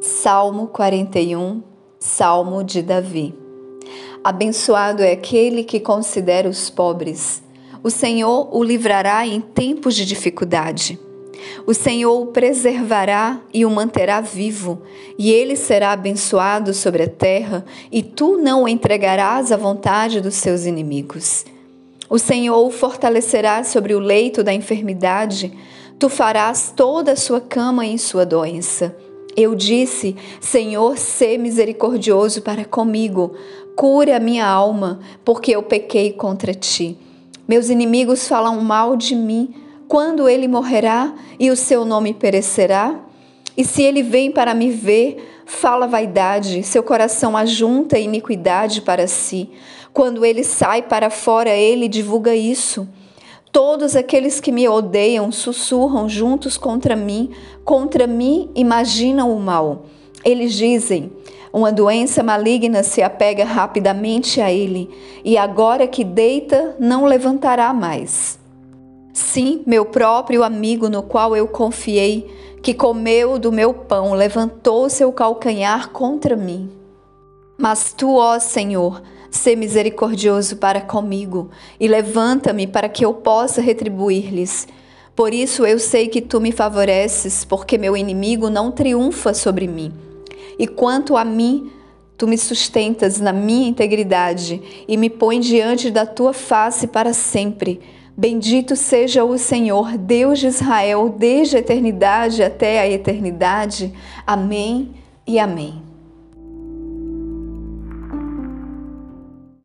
Salmo 41, Salmo de Davi. Abençoado é aquele que considera os pobres. O Senhor o livrará em tempos de dificuldade. O Senhor o preservará e o manterá vivo, e ele será abençoado sobre a terra, e tu não o entregarás à vontade dos seus inimigos. O Senhor o fortalecerá sobre o leito da enfermidade, tu farás toda a sua cama em sua doença. Eu disse: Senhor, sê misericordioso para comigo, cure a minha alma, porque eu pequei contra ti. Meus inimigos falam mal de mim. Quando ele morrerá e o seu nome perecerá? E se ele vem para me ver, fala vaidade, seu coração ajunta iniquidade para si. Quando ele sai para fora, ele divulga isso. Todos aqueles que me odeiam sussurram juntos contra mim, contra mim imaginam o mal. Eles dizem: uma doença maligna se apega rapidamente a ele, e agora que deita, não levantará mais. Sim, meu próprio amigo no qual eu confiei, que comeu do meu pão, levantou seu calcanhar contra mim. Mas tu, ó Senhor, Sê misericordioso para comigo e levanta-me para que eu possa retribuir-lhes. Por isso eu sei que tu me favoreces, porque meu inimigo não triunfa sobre mim. E quanto a mim, tu me sustentas na minha integridade e me põe diante da tua face para sempre. Bendito seja o Senhor, Deus de Israel, desde a eternidade até a eternidade. Amém e amém.